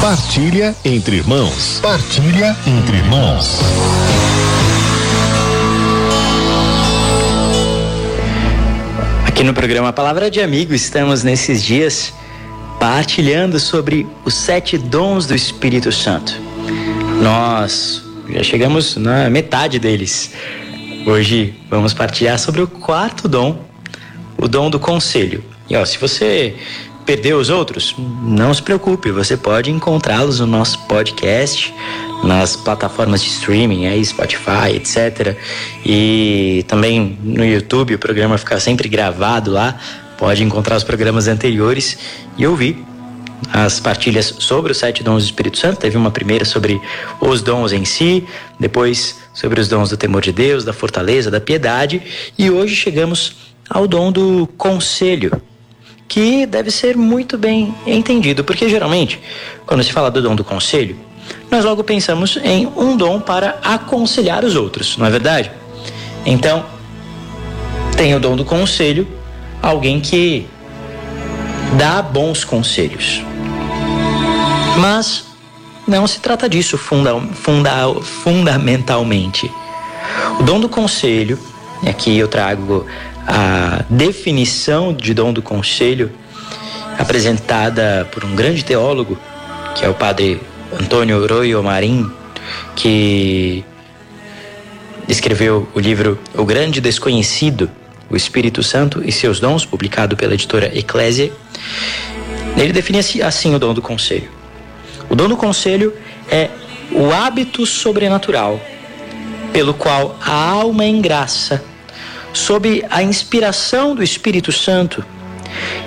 Partilha entre irmãos. Partilha entre irmãos. Aqui no programa Palavra de Amigo, estamos nesses dias partilhando sobre os sete dons do Espírito Santo. Nós já chegamos na metade deles. Hoje vamos partilhar sobre o quarto dom, o dom do conselho. E ó, se você perdeu os outros, não se preocupe, você pode encontrá-los no nosso podcast, nas plataformas de streaming, aí Spotify, etc. E também no YouTube, o programa fica sempre gravado lá. Pode encontrar os programas anteriores e ouvir as partilhas sobre os sete dons do Espírito Santo. Teve uma primeira sobre os dons em si, depois sobre os dons do temor de Deus, da fortaleza, da piedade, e hoje chegamos ao dom do conselho que deve ser muito bem entendido, porque geralmente, quando se fala do dom do conselho, nós logo pensamos em um dom para aconselhar os outros, não é verdade? Então, tem o dom do conselho, alguém que dá bons conselhos. Mas não se trata disso funda, funda, fundamentalmente. O dom do conselho, e aqui eu trago a definição de dom do conselho apresentada por um grande teólogo, que é o padre Antônio Royo Marim, que escreveu o livro O Grande Desconhecido, o Espírito Santo e seus dons, publicado pela editora Eclésia. Ele define assim, o dom do conselho. O dom do conselho é o hábito sobrenatural pelo qual a alma em graça sob a inspiração do Espírito Santo,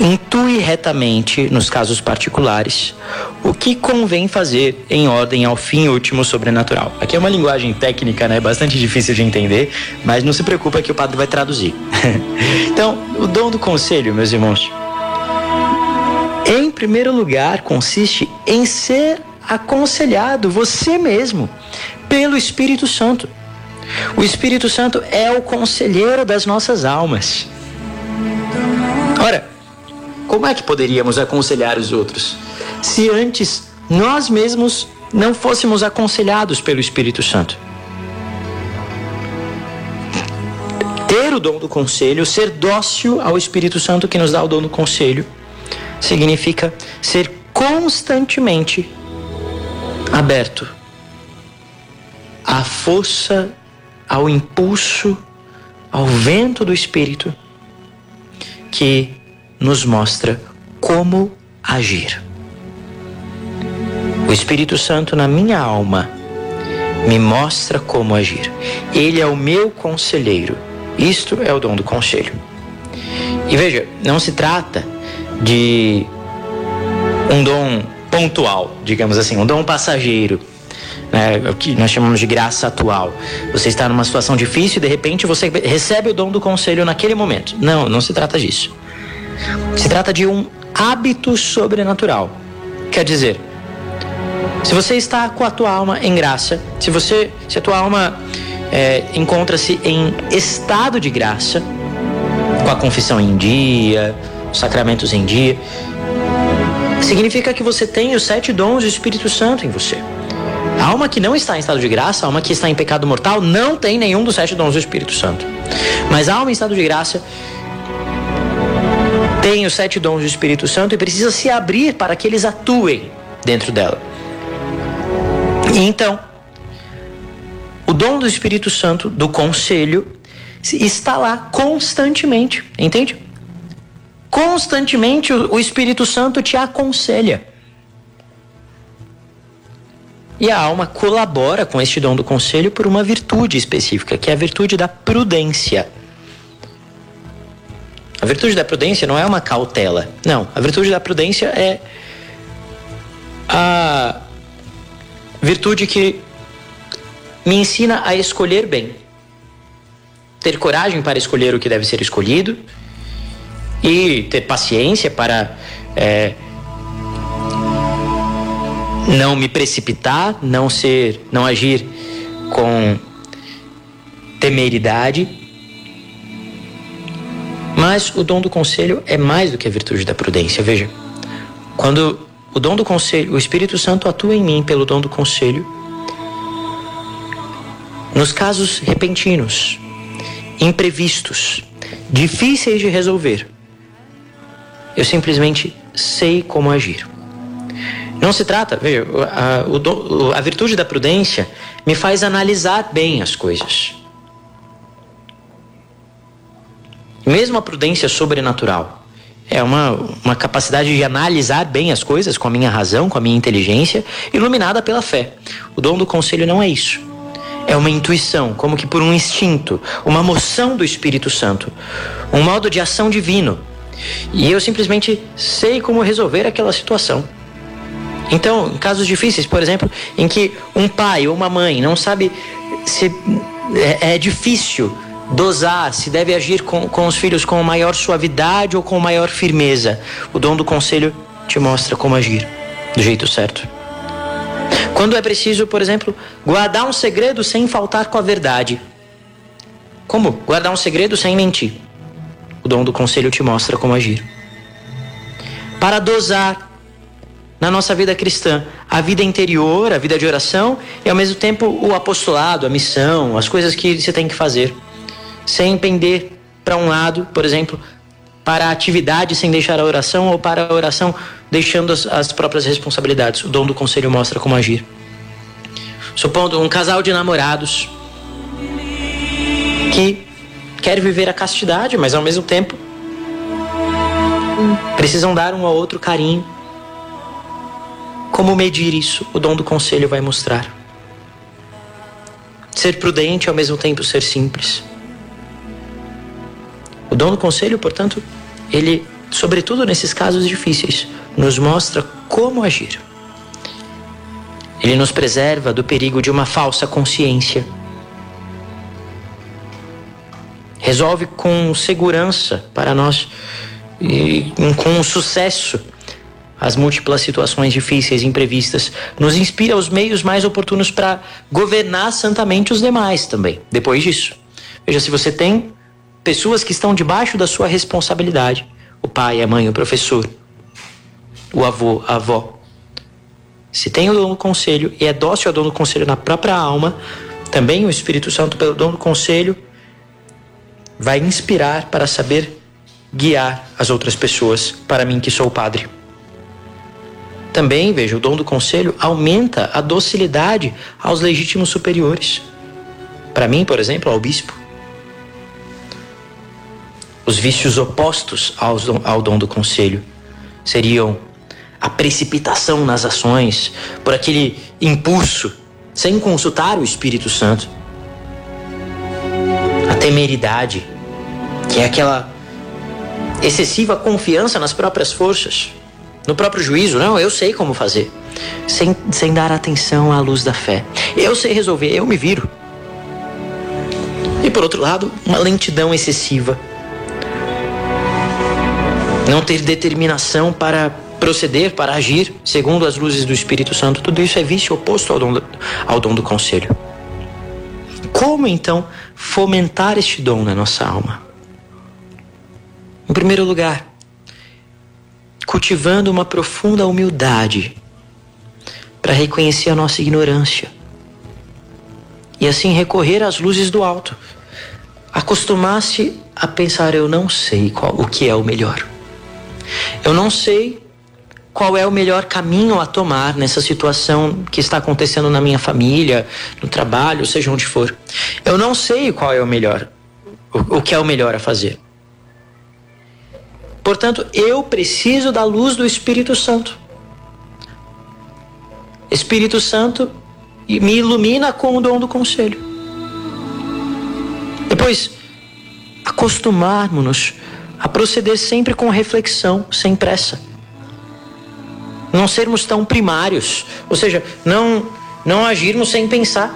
intui retamente, nos casos particulares, o que convém fazer em ordem ao fim último sobrenatural. Aqui é uma linguagem técnica, né, bastante difícil de entender, mas não se preocupa que o padre vai traduzir. então, o dom do conselho, meus irmãos, em primeiro lugar, consiste em ser aconselhado você mesmo pelo Espírito Santo. O Espírito Santo é o conselheiro das nossas almas. Ora, como é que poderíamos aconselhar os outros se antes nós mesmos não fôssemos aconselhados pelo Espírito Santo? Ter o dom do conselho, ser dócil ao Espírito Santo que nos dá o dom do conselho, significa ser constantemente aberto à força ao impulso, ao vento do Espírito que nos mostra como agir. O Espírito Santo na minha alma me mostra como agir. Ele é o meu conselheiro. Isto é o dom do conselho. E veja, não se trata de um dom pontual, digamos assim, um dom passageiro né, o que nós chamamos de graça atual. Você está numa situação difícil e de repente você recebe o dom do conselho naquele momento. Não, não se trata disso. Se trata de um hábito sobrenatural. Quer dizer, se você está com a tua alma em graça, se você, se a tua alma é, encontra-se em estado de graça, com a confissão em dia, os sacramentos em dia, significa que você tem os sete dons do Espírito Santo em você. A alma que não está em estado de graça, a alma que está em pecado mortal, não tem nenhum dos sete dons do Espírito Santo. Mas a alma em estado de graça tem os sete dons do Espírito Santo e precisa se abrir para que eles atuem dentro dela. E então, o dom do Espírito Santo, do conselho, está lá constantemente, entende? Constantemente o Espírito Santo te aconselha. E a alma colabora com este dom do conselho por uma virtude específica, que é a virtude da prudência. A virtude da prudência não é uma cautela. Não, a virtude da prudência é a virtude que me ensina a escolher bem. Ter coragem para escolher o que deve ser escolhido e ter paciência para é, não me precipitar, não ser, não agir com temeridade. Mas o dom do conselho é mais do que a virtude da prudência. Veja, quando o dom do conselho, o Espírito Santo atua em mim pelo dom do conselho. Nos casos repentinos, imprevistos, difíceis de resolver, eu simplesmente sei como agir. Não se trata, veja, a, a, virtude da prudência me faz analisar bem as coisas. Mesmo a prudência sobrenatural é uma, uma capacidade de analisar bem as coisas com a minha razão, com a minha inteligência, iluminada pela fé. O dom do conselho não é isso. É uma intuição, como que por um instinto, uma moção do Espírito Santo, um modo de ação divino. E eu simplesmente sei como resolver aquela situação. Então, em casos difíceis, por exemplo, em que um pai ou uma mãe não sabe se é, é difícil dosar se deve agir com, com os filhos com maior suavidade ou com maior firmeza. O dom do conselho te mostra como agir do jeito certo. Quando é preciso, por exemplo, guardar um segredo sem faltar com a verdade. Como guardar um segredo sem mentir? O dom do conselho te mostra como agir. Para dosar na nossa vida cristã a vida interior, a vida de oração e ao mesmo tempo o apostolado, a missão, as coisas que você tem que fazer sem pender para um lado, por exemplo, para a atividade sem deixar a oração ou para a oração deixando as, as próprias responsabilidades. O dom do conselho mostra como agir. Supondo um casal de namorados que quer viver a castidade, mas ao mesmo tempo precisam dar um ao outro carinho. Como medir isso? O dom do conselho vai mostrar. Ser prudente ao mesmo tempo ser simples. O dom do conselho, portanto, ele, sobretudo nesses casos difíceis, nos mostra como agir. Ele nos preserva do perigo de uma falsa consciência. Resolve com segurança para nós e com sucesso as múltiplas situações difíceis e imprevistas. Nos inspira os meios mais oportunos para governar santamente os demais também. Depois disso, veja se você tem pessoas que estão debaixo da sua responsabilidade: o pai, a mãe, o professor, o avô, a avó. Se tem o dom do conselho e é dócil ao dom do conselho na própria alma, também o Espírito Santo, pelo dom do conselho, vai inspirar para saber guiar as outras pessoas, para mim que sou o padre. Também, veja, o dom do conselho aumenta a docilidade aos legítimos superiores. Para mim, por exemplo, ao bispo os vícios opostos ao, ao dom do conselho seriam a precipitação nas ações, por aquele impulso, sem consultar o Espírito Santo. A temeridade, que é aquela excessiva confiança nas próprias forças, no próprio juízo. Não, eu sei como fazer. Sem, sem dar atenção à luz da fé. Eu sei resolver, eu me viro. E por outro lado, uma lentidão excessiva não ter determinação para proceder, para agir segundo as luzes do Espírito Santo, tudo isso é vício oposto ao dom do, ao dom do conselho. Como então fomentar este dom na nossa alma? Em primeiro lugar, cultivando uma profunda humildade para reconhecer a nossa ignorância e assim recorrer às luzes do alto. Acostumar-se a pensar: eu não sei qual, o que é o melhor. Eu não sei qual é o melhor caminho a tomar nessa situação que está acontecendo na minha família, no trabalho, seja onde for. Eu não sei qual é o melhor, o, o que é o melhor a fazer. Portanto, eu preciso da luz do Espírito Santo. Espírito Santo me ilumina com o dom do conselho. Depois, acostumarmos-nos a proceder sempre com reflexão, sem pressa. Não sermos tão primários, ou seja, não não agirmos sem pensar.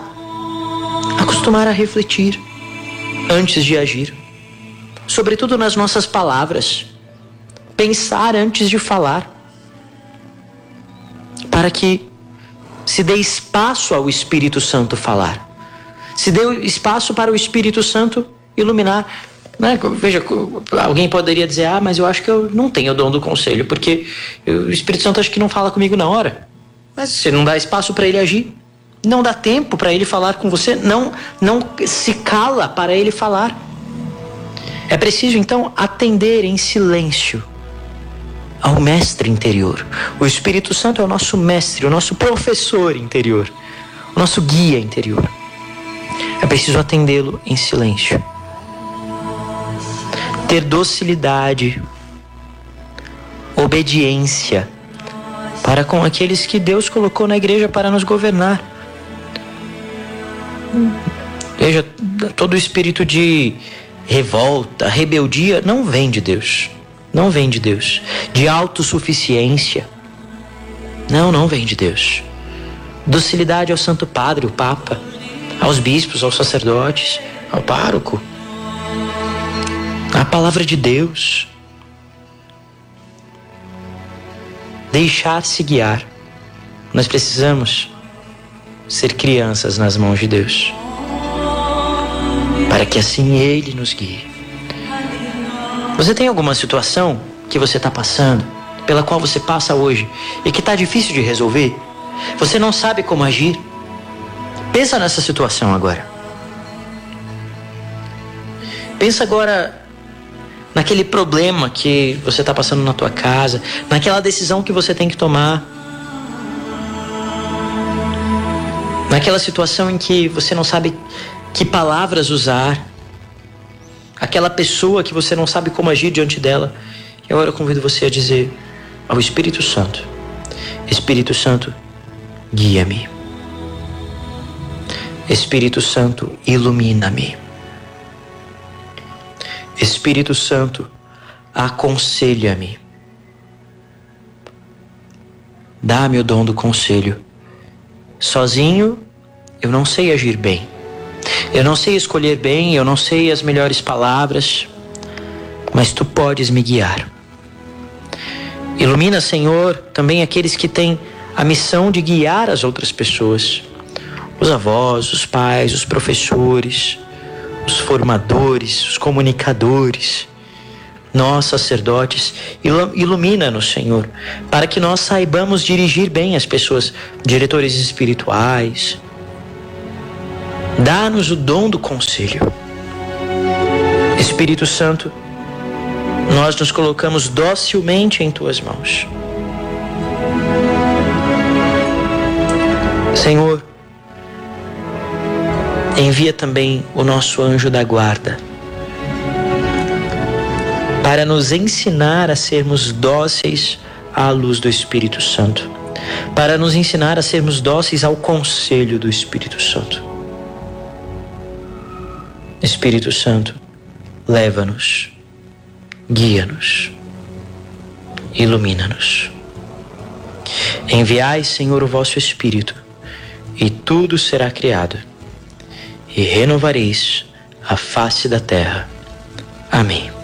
Acostumar a refletir antes de agir, sobretudo nas nossas palavras. Pensar antes de falar, para que se dê espaço ao Espírito Santo falar, se dê espaço para o Espírito Santo iluminar Né? Veja, alguém poderia dizer, ah, mas eu acho que eu não tenho o dom do conselho, porque o Espírito Santo acho que não fala comigo na hora. Mas você não dá espaço para ele agir, não dá tempo para ele falar com você, não, não se cala para ele falar. É preciso então atender em silêncio ao mestre interior. O Espírito Santo é o nosso mestre, o nosso professor interior, o nosso guia interior. É preciso atendê-lo em silêncio. Ter docilidade, obediência para com aqueles que Deus colocou na igreja para nos governar. Veja, todo espírito de revolta, rebeldia, não vem de Deus. Não vem de Deus. De autossuficiência. Não, não vem de Deus. Docilidade ao Santo Padre, o Papa, aos bispos, aos sacerdotes, ao pároco. A palavra de Deus. Deixar-se guiar. Nós precisamos ser crianças nas mãos de Deus para que assim Ele nos guie. Você tem alguma situação que você está passando, pela qual você passa hoje e que está difícil de resolver? Você não sabe como agir? Pensa nessa situação agora. Pensa agora naquele problema que você está passando na tua casa, naquela decisão que você tem que tomar, naquela situação em que você não sabe que palavras usar, aquela pessoa que você não sabe como agir diante dela. E agora eu convido você a dizer ao Espírito Santo: Espírito Santo, guia-me. Espírito Santo, ilumina-me. Espírito Santo, aconselha-me. Dá-me o dom do conselho. Sozinho eu não sei agir bem. Eu não sei escolher bem, eu não sei as melhores palavras, mas tu podes me guiar. Ilumina, Senhor, também aqueles que têm a missão de guiar as outras pessoas. Os avós, os pais, os professores, os formadores, os comunicadores, nós, sacerdotes, ilumina-nos, Senhor, para que nós saibamos dirigir bem as pessoas, diretores espirituais, Dá-nos o dom do conselho. Espírito Santo, nós nos colocamos docilmente em tuas mãos. Senhor, envia também o nosso anjo da guarda para nos ensinar a sermos dóceis à luz do Espírito Santo, para nos ensinar a sermos dóceis ao conselho do Espírito Santo. Espírito Santo, leva-nos, guia-nos, ilumina-nos. Enviai, Senhor, o vosso Espírito, e tudo será criado, e renovareis a face da terra. Amém.